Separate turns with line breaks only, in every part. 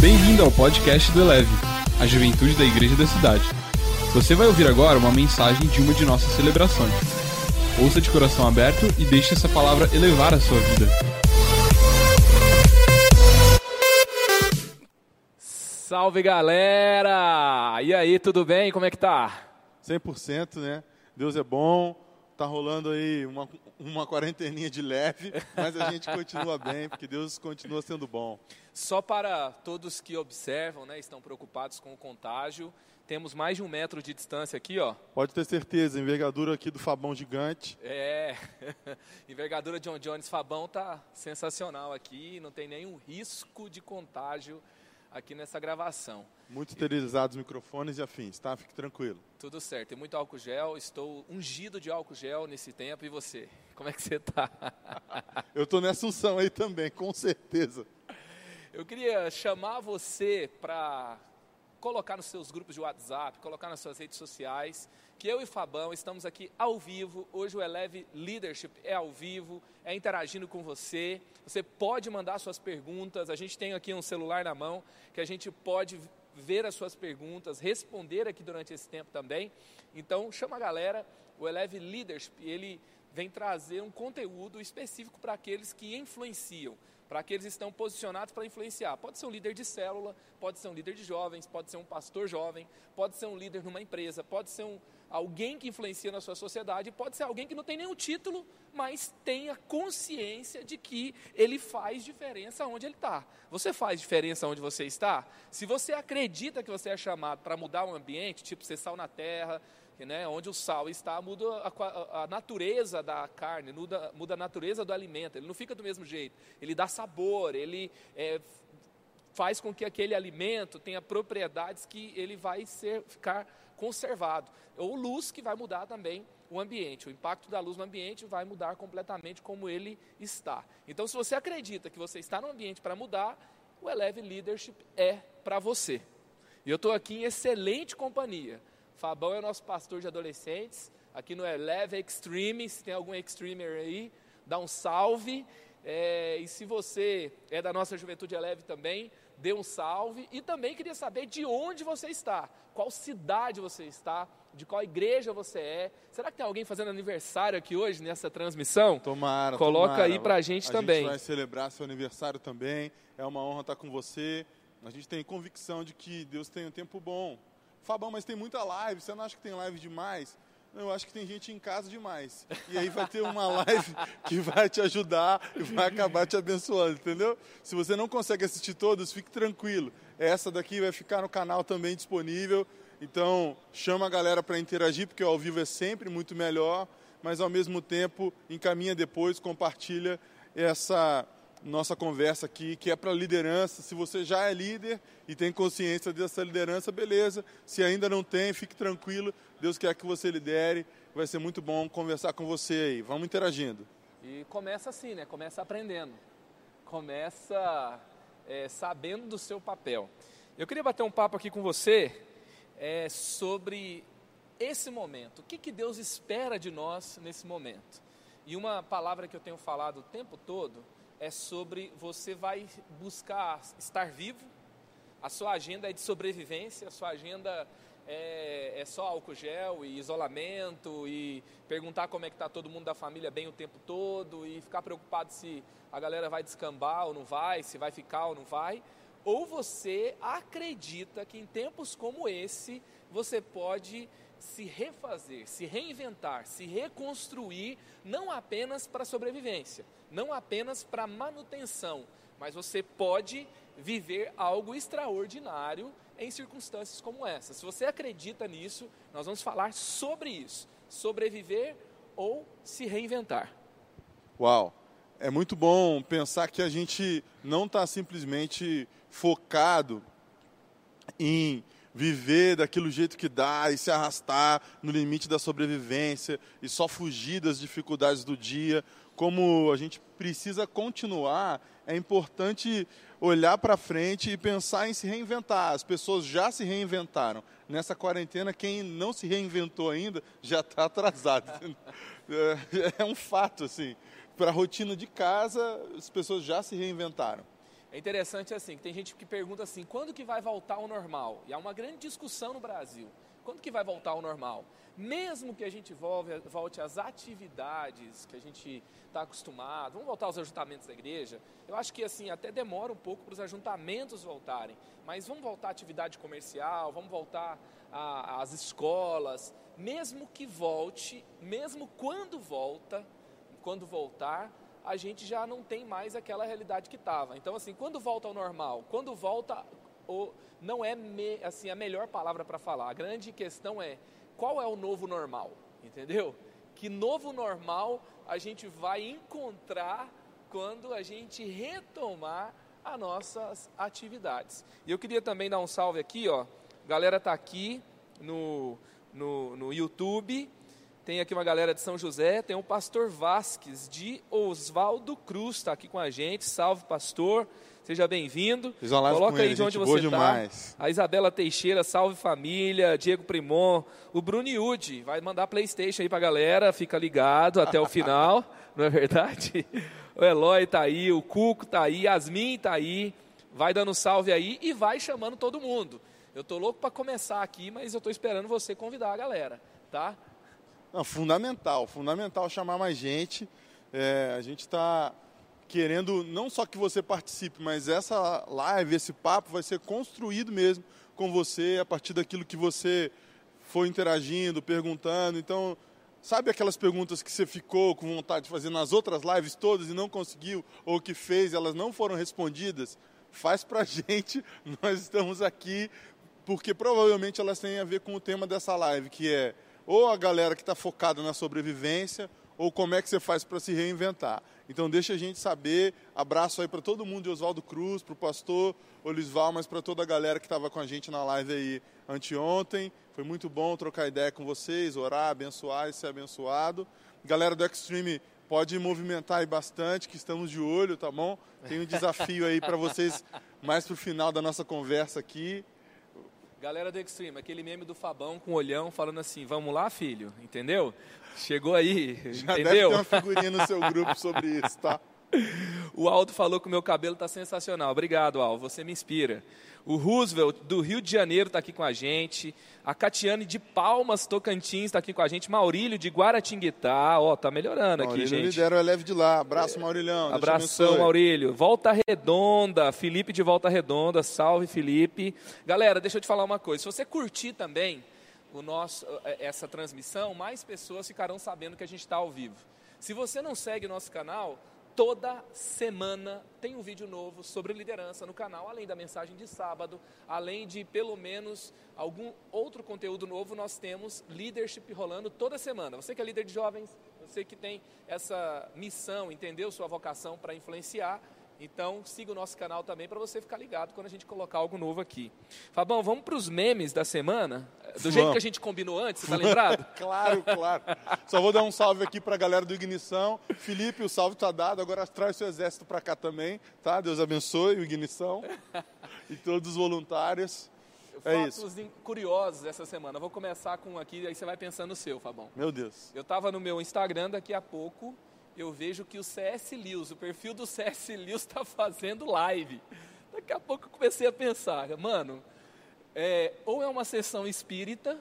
Bem-vindo ao podcast do Eleve, a juventude da igreja da cidade. Você vai ouvir agora uma mensagem de uma de nossas celebrações. Ouça de coração aberto e deixe essa palavra elevar a sua vida.
Salve galera! E aí, tudo bem? Como é que tá?
100%, né? Deus é bom. Tá rolando aí uma, uma quarenteninha de leve, mas a gente continua bem, porque Deus continua sendo bom.
Só para todos que observam, né, estão preocupados com o contágio, temos mais de um metro de distância aqui, ó.
Pode ter certeza, envergadura aqui do Fabão gigante.
É, envergadura John Jones Fabão tá sensacional aqui, não tem nenhum risco de contágio aqui nessa gravação.
Muito esterilizados microfones e afins, tá? Fique tranquilo.
Tudo certo, tem muito álcool gel, estou ungido de álcool gel nesse tempo. E você? Como é que você está?
Eu estou nessa unção aí também, com certeza.
Eu queria chamar você para colocar nos seus grupos de WhatsApp, colocar nas suas redes sociais, que eu e Fabão estamos aqui ao vivo. Hoje o Eleve Leadership é ao vivo, é interagindo com você. Você pode mandar suas perguntas. A gente tem aqui um celular na mão que a gente pode ver as suas perguntas, responder aqui durante esse tempo também. Então, chama a galera. O Eleve Leadership, ele vem trazer um conteúdo específico para aqueles que influenciam para que estão posicionados para influenciar. Pode ser um líder de célula, pode ser um líder de jovens, pode ser um pastor jovem, pode ser um líder numa empresa, pode ser um, alguém que influencia na sua sociedade, pode ser alguém que não tem nenhum título, mas tenha consciência de que ele faz diferença onde ele está. Você faz diferença onde você está? Se você acredita que você é chamado para mudar o ambiente, tipo ser sal na terra, né, onde o sal está, muda a, a, natureza da carne, muda, muda a natureza do alimento, ele não fica do mesmo jeito, ele dá sabor, ele é, faz com que aquele alimento tenha propriedades que ele vai ser, ficar conservado. Ou luz que vai mudar também o ambiente, o impacto da luz no ambiente vai mudar completamente como ele está. Então, se você acredita que você está no ambiente para mudar, o Eleve Leadership é para você. E eu estou aqui em excelente companhia Fabão é o nosso pastor de adolescentes, aqui no Eleve Extreme, se tem algum extremer aí, dá um salve. É, e se você é da nossa juventude Eleve também, dê um salve. E também queria saber de onde você está, qual cidade você está, de qual igreja você é. Será que tem alguém fazendo aniversário aqui hoje nessa transmissão?
Tomara.
Coloca
tomara.
aí pra gente
a
também.
A gente vai celebrar seu aniversário também. É uma honra estar com você. A gente tem convicção de que Deus tem um tempo bom Fabão, mas tem muita live, você não acha que tem live demais? Eu acho que tem gente em casa demais. E aí vai ter uma live que vai te ajudar e vai acabar te abençoando, entendeu? Se você não consegue assistir todas, fique tranquilo. Essa daqui vai ficar no canal também disponível. Então, chama a galera para interagir, porque ao vivo é sempre muito melhor, mas ao mesmo tempo encaminha depois, compartilha essa nossa conversa aqui, que é para liderança. Se você já é líder e tem consciência dessa liderança, beleza. Se ainda não tem, fique tranquilo. Deus quer que você lidere. Vai ser muito bom conversar com você aí. Vamos interagindo.
E começa assim, né? Começa aprendendo. Começa é, sabendo do seu papel. Eu queria bater um papo aqui com você é, sobre esse momento. O que, que Deus espera de nós nesse momento? E uma palavra que eu tenho falado o tempo todo é sobre você vai buscar estar vivo, a sua agenda é de sobrevivência, a sua agenda é, é só álcool gel e isolamento e perguntar como é que está todo mundo da família bem o tempo todo e ficar preocupado se a galera vai descambar ou não vai, se vai ficar ou não vai. Ou você acredita que em tempos como esse você pode se refazer, se reinventar, se reconstruir, não apenas para sobrevivência, não apenas para manutenção, mas você pode viver algo extraordinário em circunstâncias como essa. Se você acredita nisso, nós vamos falar sobre isso: sobreviver ou se reinventar.
Uau! É muito bom pensar que a gente não está simplesmente focado em viver daquilo jeito que dá e se arrastar no limite da sobrevivência e só fugir das dificuldades do dia. Como a gente precisa continuar, é importante olhar para frente e pensar em se reinventar. As pessoas já se reinventaram. Nessa quarentena, quem não se reinventou ainda já está atrasado. É um fato, assim. Para a rotina de casa, as pessoas já se reinventaram.
É interessante assim, que tem gente que pergunta assim, quando que vai voltar ao normal? E há uma grande discussão no Brasil. Quando que vai voltar ao normal? Mesmo que a gente volte, às atividades que a gente está acostumado, vamos voltar aos ajuntamentos da igreja. Eu acho que assim até demora um pouco para os ajuntamentos voltarem, mas vamos voltar à atividade comercial, vamos voltar às escolas, mesmo que volte, mesmo quando volta, quando voltar, a gente já não tem mais aquela realidade que estava. Então, assim, quando volta ao normal, quando volta, o, não é me, assim a melhor palavra para falar. A grande questão é qual é o novo normal, entendeu? Que novo normal a gente vai encontrar quando a gente retomar as nossas atividades. E eu queria também dar um salve aqui, ó. A galera tá aqui no, no, no YouTube tem aqui uma galera de São José, tem o pastor Vasques de Oswaldo Cruz, está aqui com a gente. Salve, pastor. Seja bem-vindo.
Coloca aí de onde você está.
A Isabela Teixeira, salve família. Diego Primon. O Bruni Udi vai mandar Playstation aí pra galera. Fica ligado até o final, não é verdade? O Eloy tá aí, o Cuco tá aí, Yasmin tá aí. Vai dando salve aí e vai chamando todo mundo. Eu tô louco para começar aqui, mas eu tô esperando você convidar a galera, tá?
Não, fundamental, fundamental chamar mais gente. É, a gente está querendo não só que você participe, mas essa live, esse papo vai ser construído mesmo com você a partir daquilo que você foi interagindo, perguntando. Então, sabe aquelas perguntas que você ficou com vontade de fazer nas outras lives todas e não conseguiu, ou que fez, elas não foram respondidas? Faz pra gente, nós estamos aqui porque provavelmente elas têm a ver com o tema dessa live, que é ou a galera que está focada na sobrevivência, ou como é que você faz para se reinventar. Então deixa a gente saber. Abraço aí para todo mundo de Oswaldo Cruz, para o pastor Olisval, mas para toda a galera que estava com a gente na live aí anteontem. Foi muito bom trocar ideia com vocês, orar, abençoar e ser abençoado. Galera do Extreme, pode movimentar aí bastante, que estamos de olho, tá bom? Tem um desafio aí para vocês mais para o final da nossa conversa aqui.
Galera do Extreme, aquele meme do Fabão com o olhão falando assim, vamos lá, filho, entendeu? Chegou aí,
Já
entendeu?
deve ter uma figurinha no seu grupo sobre isso, tá?
O Aldo falou que o meu cabelo está sensacional. Obrigado, Aldo, você me inspira. O Roosevelt, do Rio de Janeiro, está aqui com a gente. A Catiane de Palmas, Tocantins, está aqui com a gente. Maurílio de Guaratinguetá. Ó, tá melhorando
Maurílio
aqui, gente.
lidera o Eleve de lá. Abraço, Maurilhão.
Abração, Maurílio. Volta Redonda. Felipe de Volta Redonda. Salve, Felipe. Galera, deixa eu te falar uma coisa. Se você curtir também o nosso, eh, essa transmissão, mais pessoas ficarão sabendo que a gente está ao vivo. Se você não segue o nosso canal, Toda semana tem um vídeo novo sobre liderança no canal, além da mensagem de sábado, além de pelo menos algum outro conteúdo novo, nós temos leadership rolando toda semana. Você que é líder de jovens, você que tem essa missão, entendeu sua vocação para influenciar, então, siga o nosso canal também para você ficar ligado quando a gente colocar algo novo aqui. Fabão, vamos para os memes da semana? Do vamos. jeito que a gente combinou antes, você está lembrado?
claro, claro. Só vou dar um salve aqui para a galera do Ignição. Felipe, o salve está dado. Agora traz seu exército para cá também, tá? Deus abençoe o Ignição e todos os voluntários.
É Fatos isso. curiosos essa semana. vou começar com um aqui, aí você vai pensando no seu, Fabão.
Meu Deus.
Eu estava no meu Instagram daqui a pouco eu vejo que o CS Lewis, o perfil do CS Lewis está fazendo live. Daqui a pouco eu comecei a pensar, mano, é, ou é uma sessão espírita,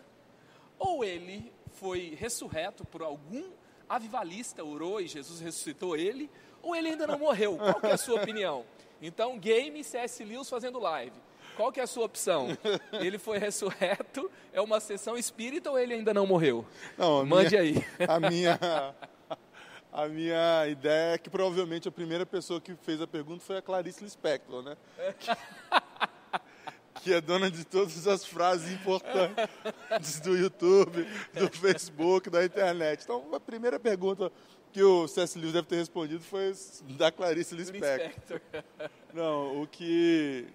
ou ele foi ressurreto por algum avivalista, orou e Jesus ressuscitou ele, ou ele ainda não morreu. Qual é a sua opinião? Então, game CS Lewis fazendo live. Qual que é a sua opção? Ele foi ressurreto, é uma sessão espírita ou ele ainda não morreu?
Não,
Mande
minha,
aí.
A minha, a minha ideia é que provavelmente a primeira pessoa que fez a pergunta foi a Clarice Lispector, né? que é dona de todas as frases importantes do YouTube, do Facebook, da internet. Então, a primeira pergunta que o C.S. Lewis deve ter respondido foi da Clarice Lispector. Não, o que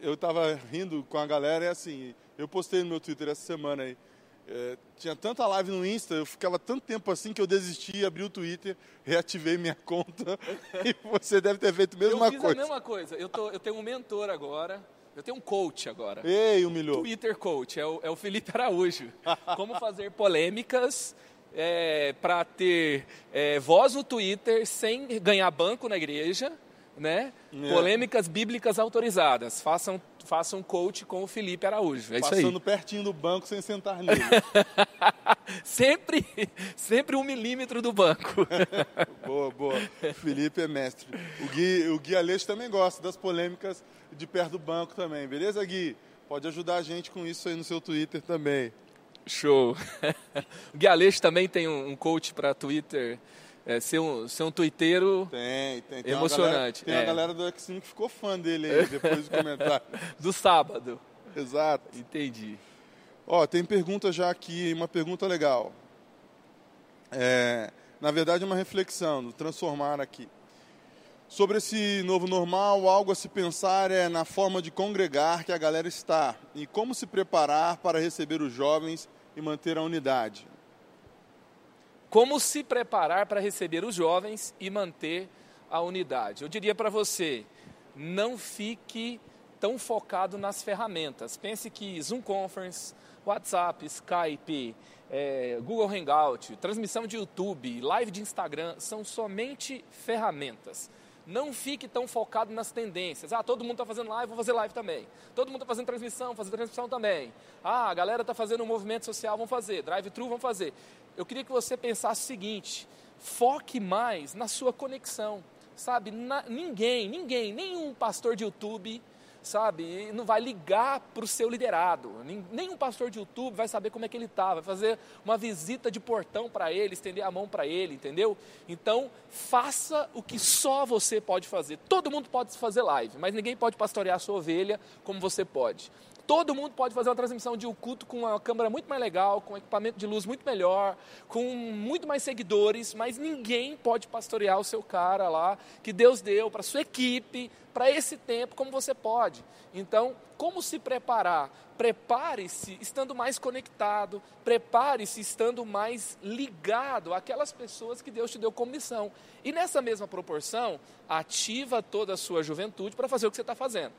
eu estava rindo com a galera é assim, eu postei no meu Twitter essa semana aí, é, tinha tanta live no Insta, eu ficava tanto tempo assim que eu desisti, abri o Twitter, reativei minha conta e você deve ter feito a mesma
eu
fiz coisa.
a mesma coisa. Eu, tô, eu tenho um mentor agora, eu tenho um coach agora.
Ei, humilhou.
Twitter coach, é o, é o Felipe Araújo. Como fazer polêmicas é, para ter é, voz no Twitter sem ganhar banco na igreja né?
É.
Polêmicas bíblicas autorizadas. Façam, façam coach com o Felipe Araújo. É isso aí.
Passando pertinho do banco sem sentar nele.
sempre, sempre um milímetro do banco.
boa, boa. Felipe é mestre. O Gui, o Gui Aleixo também gosta das polêmicas de perto do banco também, beleza, Gui? Pode ajudar a gente com isso aí no seu Twitter também.
Show. o Gui Aleixo também tem um, um coach para Twitter. É, ser, um, ser um twitteiro
Tem, tem. tem
Emocionante,
Uma galera, tem
é.
uma galera do X5 que ficou fã dele aí, depois do comentário.
do sábado.
Exato.
Entendi.
Ó, tem pergunta já aqui, uma pergunta legal. É, na verdade, uma reflexão, do transformar aqui. Sobre esse novo normal, algo a se pensar é na forma de congregar que a galera está e como se preparar para receber os jovens e manter a unidade.
Como se preparar para receber os jovens e manter a unidade? Eu diria para você, não fique tão focado nas ferramentas. Pense que Zoom Conference, WhatsApp, Skype, é, Google Hangout, transmissão de YouTube, live de Instagram são somente ferramentas. Não fique tão focado nas tendências. Ah, todo mundo está fazendo live, vou fazer live também. Todo mundo está fazendo transmissão, vou fazer transmissão também. Ah, a galera está fazendo um movimento social, vamos fazer. Drive-thru, vamos fazer. Eu queria que você pensasse o seguinte: foque mais na sua conexão. Sabe, na, ninguém, ninguém, nenhum pastor de YouTube sabe? Não vai ligar para o seu liderado. Nenhum pastor de YouTube vai saber como é que ele está, vai fazer uma visita de portão para ele, estender a mão para ele, entendeu? Então, faça o que só você pode fazer. Todo mundo pode fazer live, mas ninguém pode pastorear a sua ovelha como você pode. Todo mundo pode fazer uma transmissão de um culto com uma câmera muito mais legal, com um equipamento de luz muito melhor, com muito mais seguidores, mas ninguém pode pastorear o seu cara lá que Deus deu para sua equipe, para esse tempo como você pode. Então, como se preparar? Prepare-se estando mais conectado, prepare-se estando mais ligado àquelas pessoas que Deus te deu como missão. E nessa mesma proporção, ativa toda a sua juventude para fazer o que você está fazendo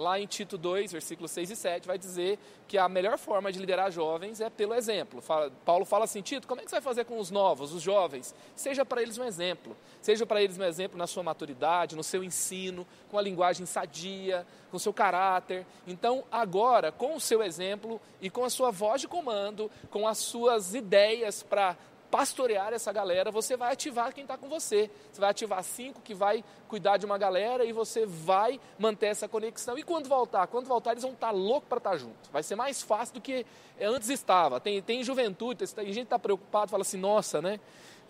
lá em Tito 2, versículos 6 e 7, vai dizer que a melhor forma de liderar jovens é pelo exemplo. Fala, Paulo fala assim, Tito, como é que você vai fazer com os novos, os jovens? Seja para eles um exemplo. Seja para eles um exemplo na sua maturidade, no seu ensino, com a linguagem sadia, com o seu caráter. Então, agora, com o seu exemplo e com a sua voz de comando, com as suas ideias para pastorear essa galera, você vai ativar quem está com você. Você vai ativar cinco que vai cuidar de uma galera e você vai manter essa conexão. E quando voltar? Quando voltar, eles vão estar tá loucos para estar tá junto. Vai ser mais fácil do que antes estava. Tem, tem juventude, tem gente que está preocupado, fala assim, nossa, né?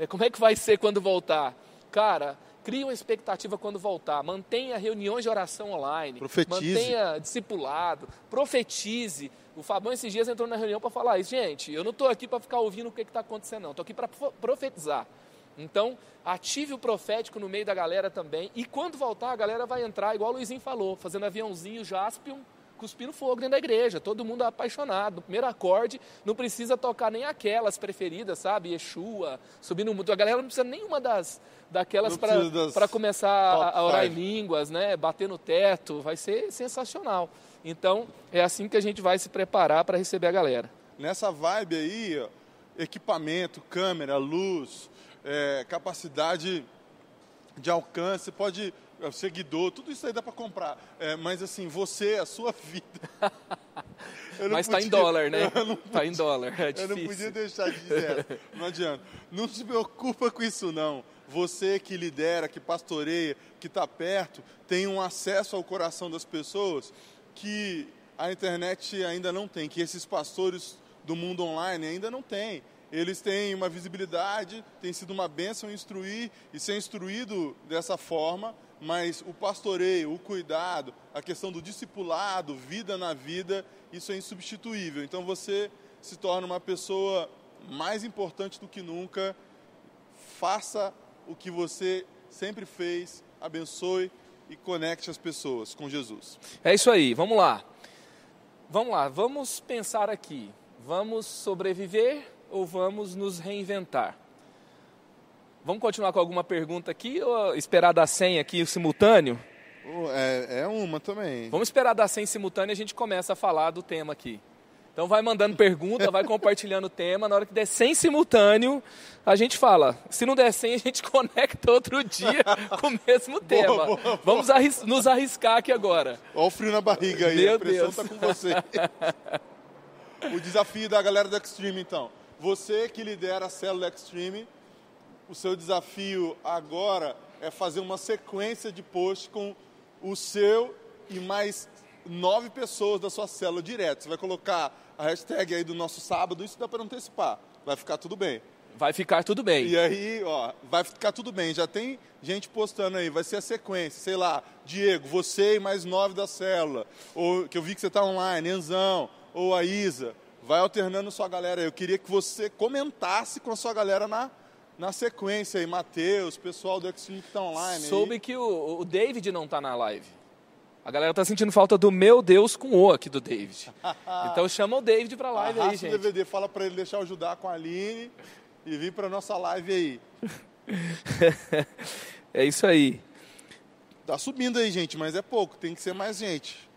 Como é que vai ser quando voltar? Cara, crie uma expectativa quando voltar. Mantenha reuniões de oração online.
Profetize.
Mantenha discipulado. Profetize. O Fabão esses dias entrou na reunião para falar isso. Gente, eu não estou aqui para ficar ouvindo o que está acontecendo, não. Estou aqui para profetizar. Então, ative o profético no meio da galera também. E quando voltar, a galera vai entrar, igual o Luizinho falou, fazendo aviãozinho, jaspion, cuspindo fogo dentro da igreja. Todo mundo apaixonado. No primeiro acorde, não precisa tocar nem aquelas preferidas, sabe? Yeshua, subindo muito. A galera não precisa nenhuma das daquelas para começar a, a orar em línguas, né? Bater no teto. Vai ser sensacional. Então, é assim que a gente vai se preparar para receber a galera.
Nessa vibe aí, equipamento, câmera, luz, é, capacidade de alcance, pode é, seguidor, tudo isso aí dá para comprar. É, mas assim, você, a sua vida.
mas está em dólar, né? Está em dólar. É
eu não podia deixar de dizer. Não adianta. Não se preocupa com isso, não. Você que lidera, que pastoreia, que está perto, tem um acesso ao coração das pessoas que a internet ainda não tem, que esses pastores do mundo online ainda não têm. Eles têm uma visibilidade, tem sido uma bênção instruir e ser instruído dessa forma, mas o pastoreio, o cuidado, a questão do discipulado, vida na vida, isso é insubstituível. Então você se torna uma pessoa mais importante do que nunca. Faça o que você sempre fez, abençoe e conecte as pessoas com Jesus.
É isso aí, vamos lá. Vamos lá, vamos pensar aqui. Vamos sobreviver ou vamos nos reinventar? Vamos continuar com alguma pergunta aqui ou esperar dar 100 aqui simultâneo?
É, é uma também.
Vamos esperar dar 100 simultâneo e a gente começa a falar do tema aqui. Então vai mandando pergunta, vai compartilhando o tema. Na hora que der 100 simultâneo, a gente fala. Se não der 100, a gente conecta outro dia com o mesmo tema. Boa, boa, Vamos arris nos arriscar aqui agora.
Olha o frio na barriga aí, Meu a pressão Deus. tá com você. o desafio da galera do Extreme, então. Você que lidera a célula Extreme, o seu desafio agora é fazer uma sequência de posts com o seu e mais nove pessoas da sua célula direto. Você vai colocar a hashtag aí do nosso sábado, isso dá para antecipar. Vai ficar tudo bem.
Vai ficar tudo bem.
E aí, ó, vai ficar tudo bem. Já tem gente postando aí, vai ser a sequência, sei lá, Diego, você e mais nove da célula. Ou que eu vi que você está online, Enzão, ou a Isa. Vai alternando sua galera aí. Eu queria que você comentasse com a sua galera na, na sequência aí, Matheus, pessoal do X-Link que está online.
Soube aí. que o, o David não está na live. A galera tá sentindo falta do meu Deus com o aqui do David. Então chama o David pra live Arrasta aí, gente.
o DVD, fala pra ele deixar eu ajudar com a Aline e vir pra nossa live aí.
é isso aí.
Tá subindo aí, gente, mas é pouco, tem que ser mais gente.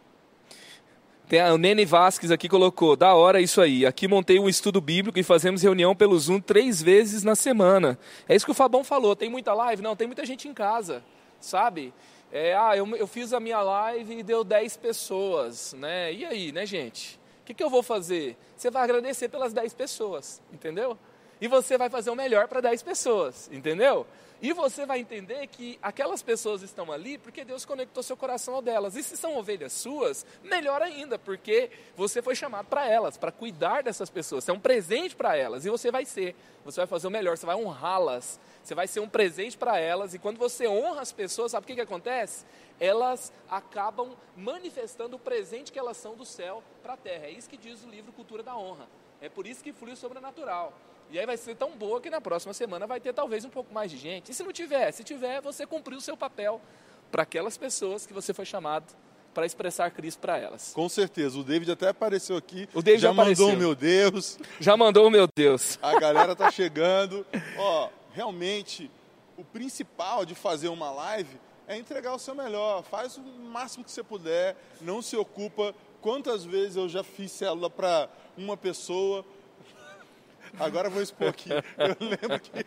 Tem a, o Nene Vasques aqui colocou, da hora isso aí. Aqui montei um estudo bíblico e fazemos reunião pelo Zoom três vezes na semana. É isso que o Fabão falou. Tem muita live? Não, tem muita gente em casa, sabe? É, ah, eu, eu fiz a minha live e deu 10 pessoas, né? E aí, né, gente? O que, que eu vou fazer? Você vai agradecer pelas 10 pessoas, entendeu? E você vai fazer o melhor para 10 pessoas, entendeu? E você vai entender que aquelas pessoas estão ali porque Deus conectou seu coração ao delas. E se são ovelhas suas, melhor ainda, porque você foi chamado para elas, para cuidar dessas pessoas. Você é um presente para elas e você vai ser. Você vai fazer o melhor, você vai honrá-las. Você vai ser um presente para elas. E quando você honra as pessoas, sabe o que, que acontece? Elas acabam manifestando o presente que elas são do céu para a terra. É isso que diz o livro Cultura da Honra. É por isso que flui o sobrenatural. E aí vai ser tão boa que na próxima semana vai ter talvez um pouco mais de gente. E se não tiver? Se tiver, você cumpriu o seu papel para aquelas pessoas que você foi chamado para expressar Cristo para elas.
Com certeza. O David até apareceu aqui. O David já apareceu. mandou o meu Deus.
Já mandou o meu Deus.
A galera tá chegando. Ó, realmente o principal de fazer uma live é entregar o seu melhor. Faz o máximo que você puder. Não se ocupa. Quantas vezes eu já fiz célula para uma pessoa Agora vou expor aqui. Eu lembro que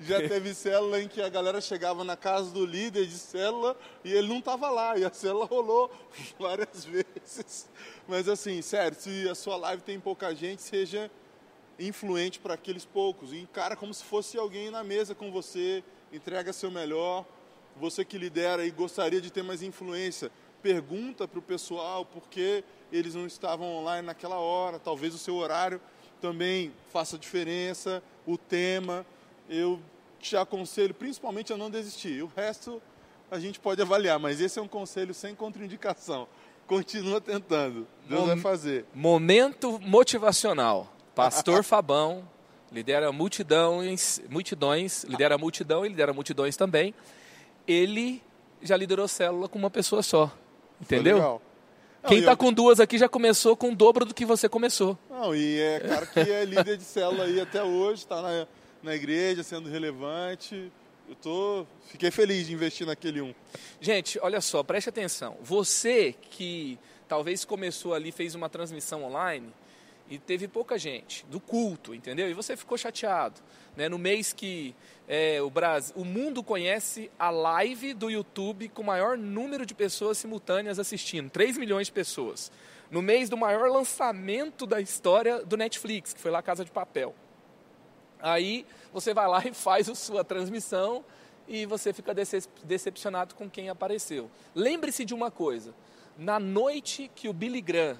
já teve célula em que a galera chegava na casa do líder de célula e ele não estava lá. E a célula rolou várias vezes. Mas assim, sério, se a sua live tem pouca gente, seja influente para aqueles poucos. E encara como se fosse alguém na mesa com você, entrega seu melhor. Você que lidera e gostaria de ter mais influência, pergunta para o pessoal por que eles não estavam online naquela hora, talvez o seu horário também faça diferença, o tema. Eu te aconselho principalmente a não desistir. O resto a gente pode avaliar, mas esse é um conselho sem contraindicação. Continua tentando. Deus Mom vai fazer.
Momento motivacional. Pastor Fabão lidera multidões, multidões, lidera multidão e lidera multidões também. Ele já liderou célula com uma pessoa só. Entendeu? Quem está eu... com duas aqui já começou com o dobro do que você começou.
Não, e é cara que é líder de célula aí até hoje, está na, na igreja sendo relevante. Eu tô, fiquei feliz de investir naquele um.
Gente, olha só, preste atenção. Você que talvez começou ali, fez uma transmissão online e teve pouca gente do culto, entendeu? E você ficou chateado. Né? No mês que é, o, Brasil, o mundo conhece a live do YouTube com o maior número de pessoas simultâneas assistindo 3 milhões de pessoas. No mês do maior lançamento da história do Netflix, que foi lá Casa de Papel. Aí você vai lá e faz a sua transmissão e você fica decepcionado com quem apareceu. Lembre-se de uma coisa: na noite que o Billy Graham,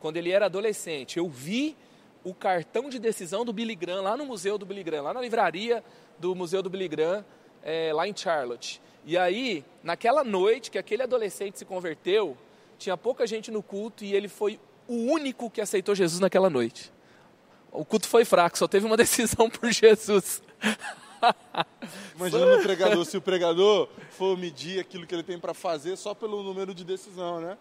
quando ele era adolescente, eu vi o cartão de decisão do Billy Graham lá no museu do Billy Graham, lá na livraria do museu do Billy Graham, é, lá em Charlotte. E aí, naquela noite que aquele adolescente se converteu, tinha pouca gente no culto e ele foi o único que aceitou Jesus naquela noite. O culto foi fraco, só teve uma decisão por Jesus.
Imagina o pregador, se o pregador for medir aquilo que ele tem para fazer só pelo número de decisão, né?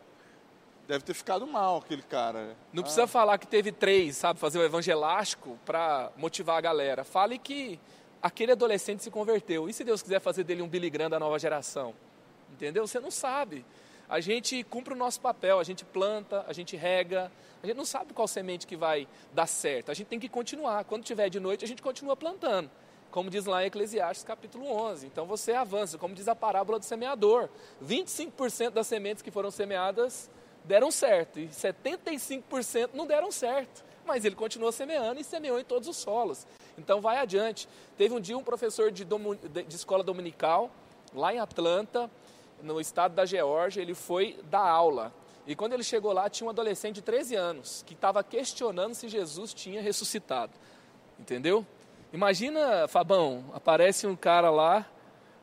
Deve ter ficado mal aquele cara.
Não ah. precisa falar que teve três, sabe, fazer o evangelástico para motivar a galera. Fale que aquele adolescente se converteu. E se Deus quiser fazer dele um Billy Graham da nova geração? Entendeu? Você não sabe. a gente cumpre o nosso papel, a gente planta, a gente rega, a gente não sabe qual semente que vai dar certo, a gente tem que continuar. Quando tiver de noite, a gente continua plantando, como diz lá em Eclesiastes capítulo 11. Então você avança, como diz a parábola do semeador: 25% das sementes que foram semeadas deram certo e 75% não deram certo. Mas ele continuou semeando e semeou em todos os solos. Então vai adiante. Teve um dia um professor de, de escola dominical, lá em Atlanta, no estado da Geórgia, ele foi dar aula. E quando ele chegou lá, tinha um adolescente de 13 anos que estava questionando se Jesus tinha ressuscitado. Entendeu? Imagina, Fabão, aparece um cara lá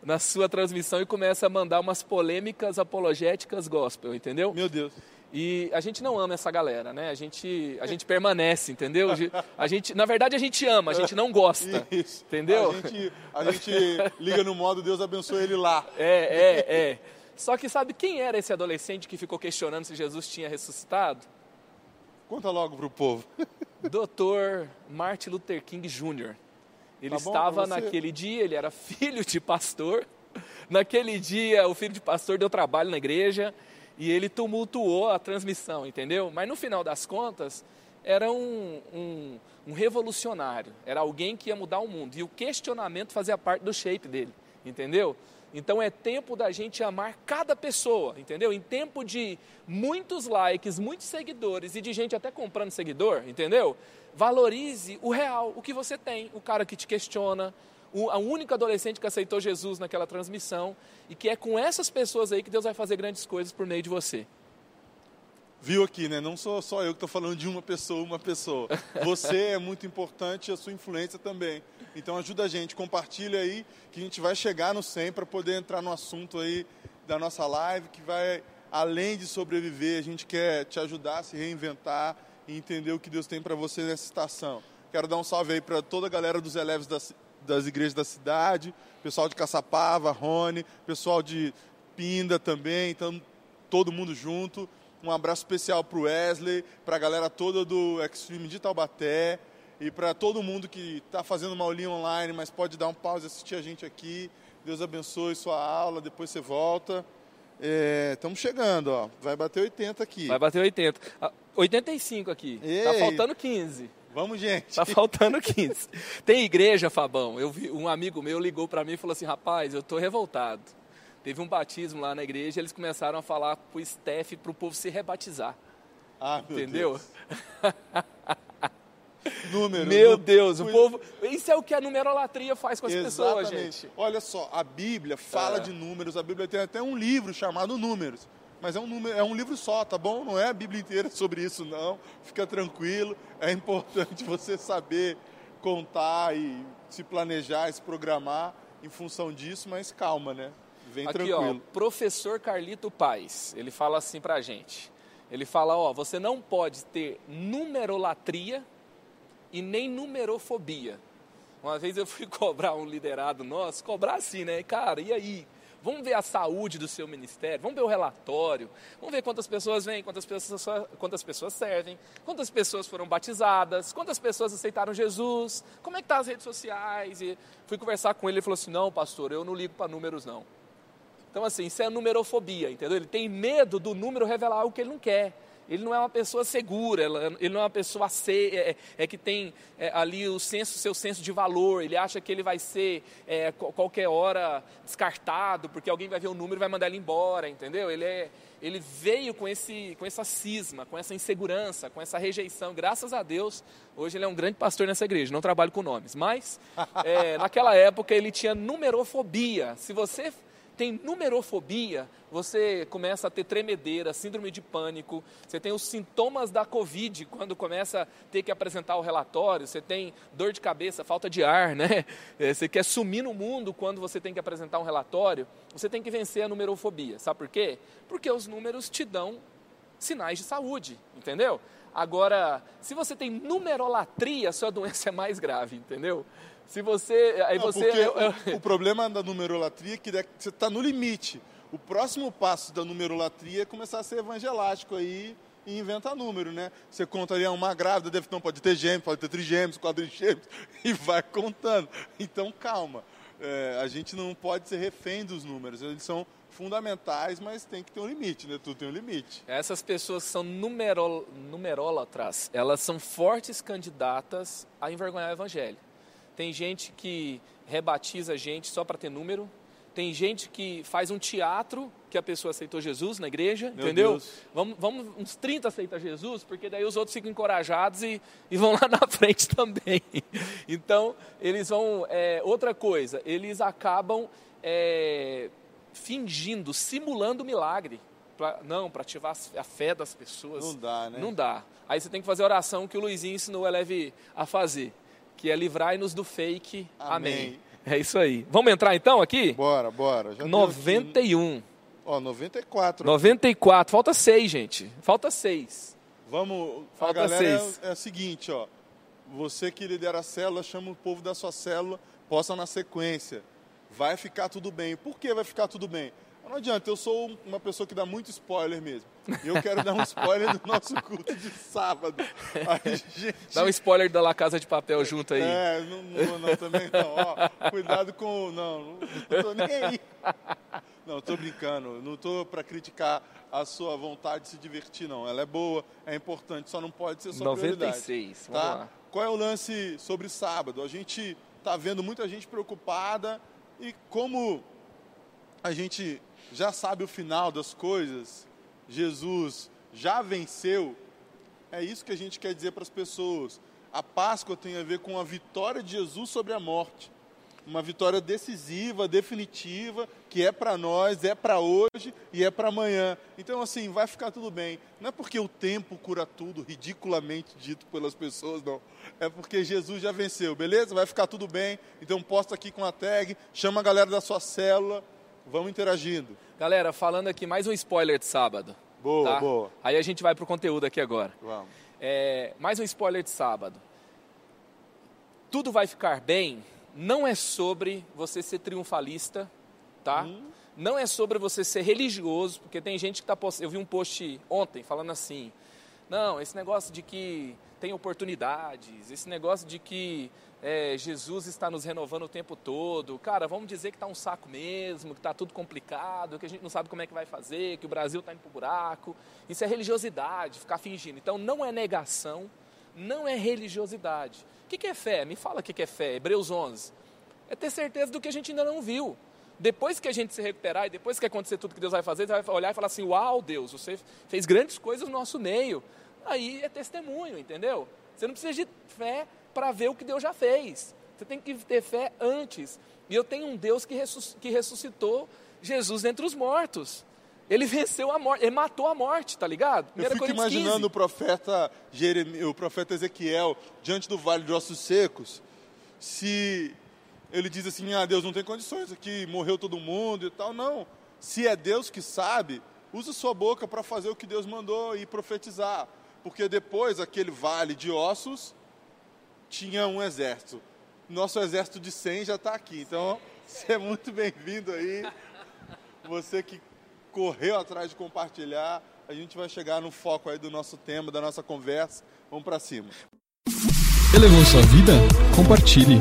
na sua transmissão e começa a mandar umas polêmicas apologéticas gospel, entendeu?
Meu Deus.
E a gente não ama essa galera, né? A gente, a gente permanece, entendeu? A gente, na verdade, a gente ama, a gente não gosta. Isso. Entendeu?
A gente, a gente liga no modo Deus abençoe ele lá.
É, é, é. Só que sabe quem era esse adolescente que ficou questionando se Jesus tinha ressuscitado?
Conta logo pro povo.
Doutor Martin Luther King Jr. Ele tá estava naquele dia, ele era filho de pastor. Naquele dia, o filho de pastor deu trabalho na igreja e ele tumultuou a transmissão, entendeu? Mas no final das contas, era um, um, um, revolucionário, era alguém que ia mudar o mundo. E o questionamento fazia parte do shape dele, entendeu? Então é tempo da gente amar cada pessoa, entendeu? Em tempo de muitos likes, muitos seguidores e de gente até comprando seguidor, entendeu? Valorize o real, o que você tem, o cara que te questiona, a única adolescente que aceitou Jesus naquela transmissão e que é com essas pessoas aí que Deus vai fazer grandes coisas por meio de você.
Viu aqui, né? Não sou só eu que estou falando de uma pessoa, uma pessoa. Você é muito importante e a sua influência também. Então ajuda a gente, compartilha aí que a gente vai chegar no 100 para poder entrar no assunto aí da nossa live que vai além de sobreviver, a gente quer te ajudar a se reinventar e entender o que Deus tem para você nessa estação. Quero dar um salve aí para toda a galera dos Eleves da, das igrejas da cidade, pessoal de Caçapava, Rony, pessoal de Pinda também, então todo mundo junto. Um abraço especial para o Wesley, para a galera toda do Extreme de Taubaté e para todo mundo que está fazendo uma aulinha online, mas pode dar um pause e assistir a gente aqui. Deus abençoe sua aula, depois você volta. Estamos é, chegando, ó. Vai bater 80 aqui.
Vai bater 80. 85 aqui. Ei. Tá faltando 15.
Vamos, gente.
Tá faltando 15. Tem igreja, Fabão. Eu vi, um amigo meu ligou para mim e falou assim: rapaz, eu tô revoltado. Teve um batismo lá na igreja, eles começaram a falar pro Steph pro povo se rebatizar.
Ah, meu
Entendeu?
Deus. Número.
Meu Deus, o povo. Isso é o que a numerolatria faz com as
Exatamente.
pessoas, gente.
Olha só, a Bíblia fala é. de números, a Bíblia tem até um livro chamado Números mas é um, número, é um livro só, tá bom? Não é a Bíblia inteira sobre isso, não. Fica tranquilo. É importante você saber contar e se planejar, se programar em função disso, mas calma, né? Vem
Aqui,
tranquilo.
Ó, professor Carlito Paz, ele fala assim pra gente. Ele fala, ó, você não pode ter numerolatria e nem numerofobia. Uma vez eu fui cobrar um liderado nosso, cobrar assim, né? Cara, e aí? Vamos ver a saúde do seu ministério, vamos ver o relatório, vamos ver quantas pessoas vêm, quantas pessoas, quantas pessoas servem, quantas pessoas foram batizadas, quantas pessoas aceitaram Jesus, como é que tá as redes sociais. E fui conversar com ele, ele falou assim, não, pastor, eu não ligo para números não. Então assim, isso é numerofobia, entendeu? Ele tem medo do número revelar algo que ele não quer ele não é uma pessoa segura, ele não é uma pessoa é, é, é que tem é, ali o senso, seu senso de valor, ele acha que ele vai ser é, qualquer hora descartado, porque alguém vai ver o número e vai mandar ele embora, entendeu? Ele, é, ele veio com, esse, com essa cisma, com essa insegurança, com essa rejeição. Graças a Deus, hoje ele é um grande pastor nessa igreja, não trabalho com nomes, mas é, naquela época ele tinha numerofobia. Se você tem numerofobia, você começa a ter tremedeira, síndrome de pânico, você tem os sintomas da Covid, quando começa a ter que apresentar o relatório, você tem dor de cabeça, falta de ar, né? É, você quer sumir no mundo quando você tem que apresentar um relatório, você tem que vencer a numerofobia. Sabe por quê? Porque os números te dão sinais de saúde, entendeu? Agora, se você tem numerolatria, sua doença é mais grave, entendeu? Se você. Aí
Não,
você. Eu,
eu... O, o, problema da numerolatria é que você está no limite. O próximo passo da numerolatria é começar a ser evangelástico aí e inventar número, né? Você conta ali uma grávida, deve, não, pode ter gêmeos, pode ter trigêmeos, quadrigêmeos, e vai contando. Então, calma. É, a gente não pode ser refém dos números, eles são fundamentais, mas tem que ter um limite, né? Tudo tem um limite.
Essas pessoas que são numerol, numerólatras, elas são fortes candidatas a envergonhar o evangelho. Tem gente que rebatiza a gente só para ter número. Tem gente que faz um teatro que a pessoa aceitou Jesus na igreja,
Meu
entendeu?
Deus.
Vamos, vamos, uns 30 aceitam Jesus, porque daí os outros ficam encorajados e, e vão lá na frente também. Então, eles vão. é, outra coisa, eles acabam é, fingindo, simulando milagre. Pra, não, para ativar a fé das pessoas.
Não dá, né?
Não dá. Aí você tem que fazer a oração que o Luizinho ensinou o Eleve a fazer, que é livrai-nos do fake. Amém.
Amém.
É isso aí. Vamos entrar então aqui?
Bora, bora. Já deu aqui-
91.
Ó, 94.
94. Falta 6, gente. Falta 6.
Vamos.
Falta
a galera
seis.
é, é o seguinte, ó. Você que lidera a célula, chama o povo da sua célula, possa na sequência. Vai ficar tudo bem. Por que vai ficar tudo bem? Não adianta, eu sou um- uma pessoa que dá muito spoiler mesmo. E eu quero dar um spoiler do nosso culto de sábado. Gente,
Dá um spoiler da La Casa de Papel junto aí.
É, não, não, não, também não. Ó, cuidado com. Não, não, tô nem aí. Não, tô brincando. Não tô para criticar a sua vontade de se divertir, não. Ela é boa, é importante, só não pode ser sua prioridade.
96. Vamos
Tá?
lá.
Qual é o lance sobre sábado? A gente tá vendo muita gente preocupada e como a gente já sabe o final das coisas, Jesus já venceu, é isso que a gente quer dizer para as pessoas. A Páscoa tem a ver com a vitória de Jesus sobre a morte. Uma vitória decisiva, definitiva, que é para nós, é para hoje e é para amanhã. Então, assim, vai ficar tudo bem. Não é porque o tempo cura tudo, ridiculamente dito pelas pessoas, não. É porque Jesus já venceu, beleza? Vai ficar tudo bem. Então, posta aqui com a tag, chama a galera da sua célula, vamos interagindo.
Galera, falando aqui mais um spoiler de sábado.
Boa,
tá?
boa.
Aí a gente vai pro conteúdo aqui agora.
Vamos.
É, mais um spoiler de sábado. Tudo vai ficar bem não é sobre você ser triunfalista, tá?
Hum.
Não é sobre você ser religioso, porque tem gente que tá post... eu vi um post ontem falando assim: "Não, esse negócio de que tem oportunidades, esse negócio de que é, Jesus está nos renovando o tempo todo. Cara, vamos dizer que está um saco mesmo, que está tudo complicado, que a gente não sabe como é que vai fazer, que o Brasil está indo para o buraco. Isso é religiosidade, ficar fingindo. Então não é negação, não é religiosidade. O que, que é fé? Me fala o que, que é fé. Hebreus 11. É ter certeza do que a gente ainda não viu. Depois que a gente se recuperar e depois que acontecer tudo que Deus vai fazer, você vai olhar e falar assim: Uau, Deus, você fez grandes coisas no nosso meio. Aí é testemunho, entendeu? Você não precisa de fé para ver o que Deus já fez. Você tem que ter fé antes. E eu tenho um Deus que, ressus- que ressuscitou Jesus dentre os mortos. Ele venceu a morte, ele matou a morte, tá ligado?
Eu
1
fico
Coríntios 15.
imaginando o profeta, Jeremi- o profeta Ezequiel diante do vale de ossos secos. Se ele diz assim: Ah, Deus não tem condições aqui, morreu todo mundo e tal. Não. Se é Deus que sabe, usa sua boca para fazer o que Deus mandou e profetizar. Porque depois, aquele vale de ossos tinha um exército. Nosso exército de 100 já está aqui. Então, você é muito bem-vindo aí. Você que correu atrás de compartilhar, a gente vai chegar no foco aí do nosso tema, da nossa conversa. Vamos para cima.
Elevou sua vida? Compartilhe.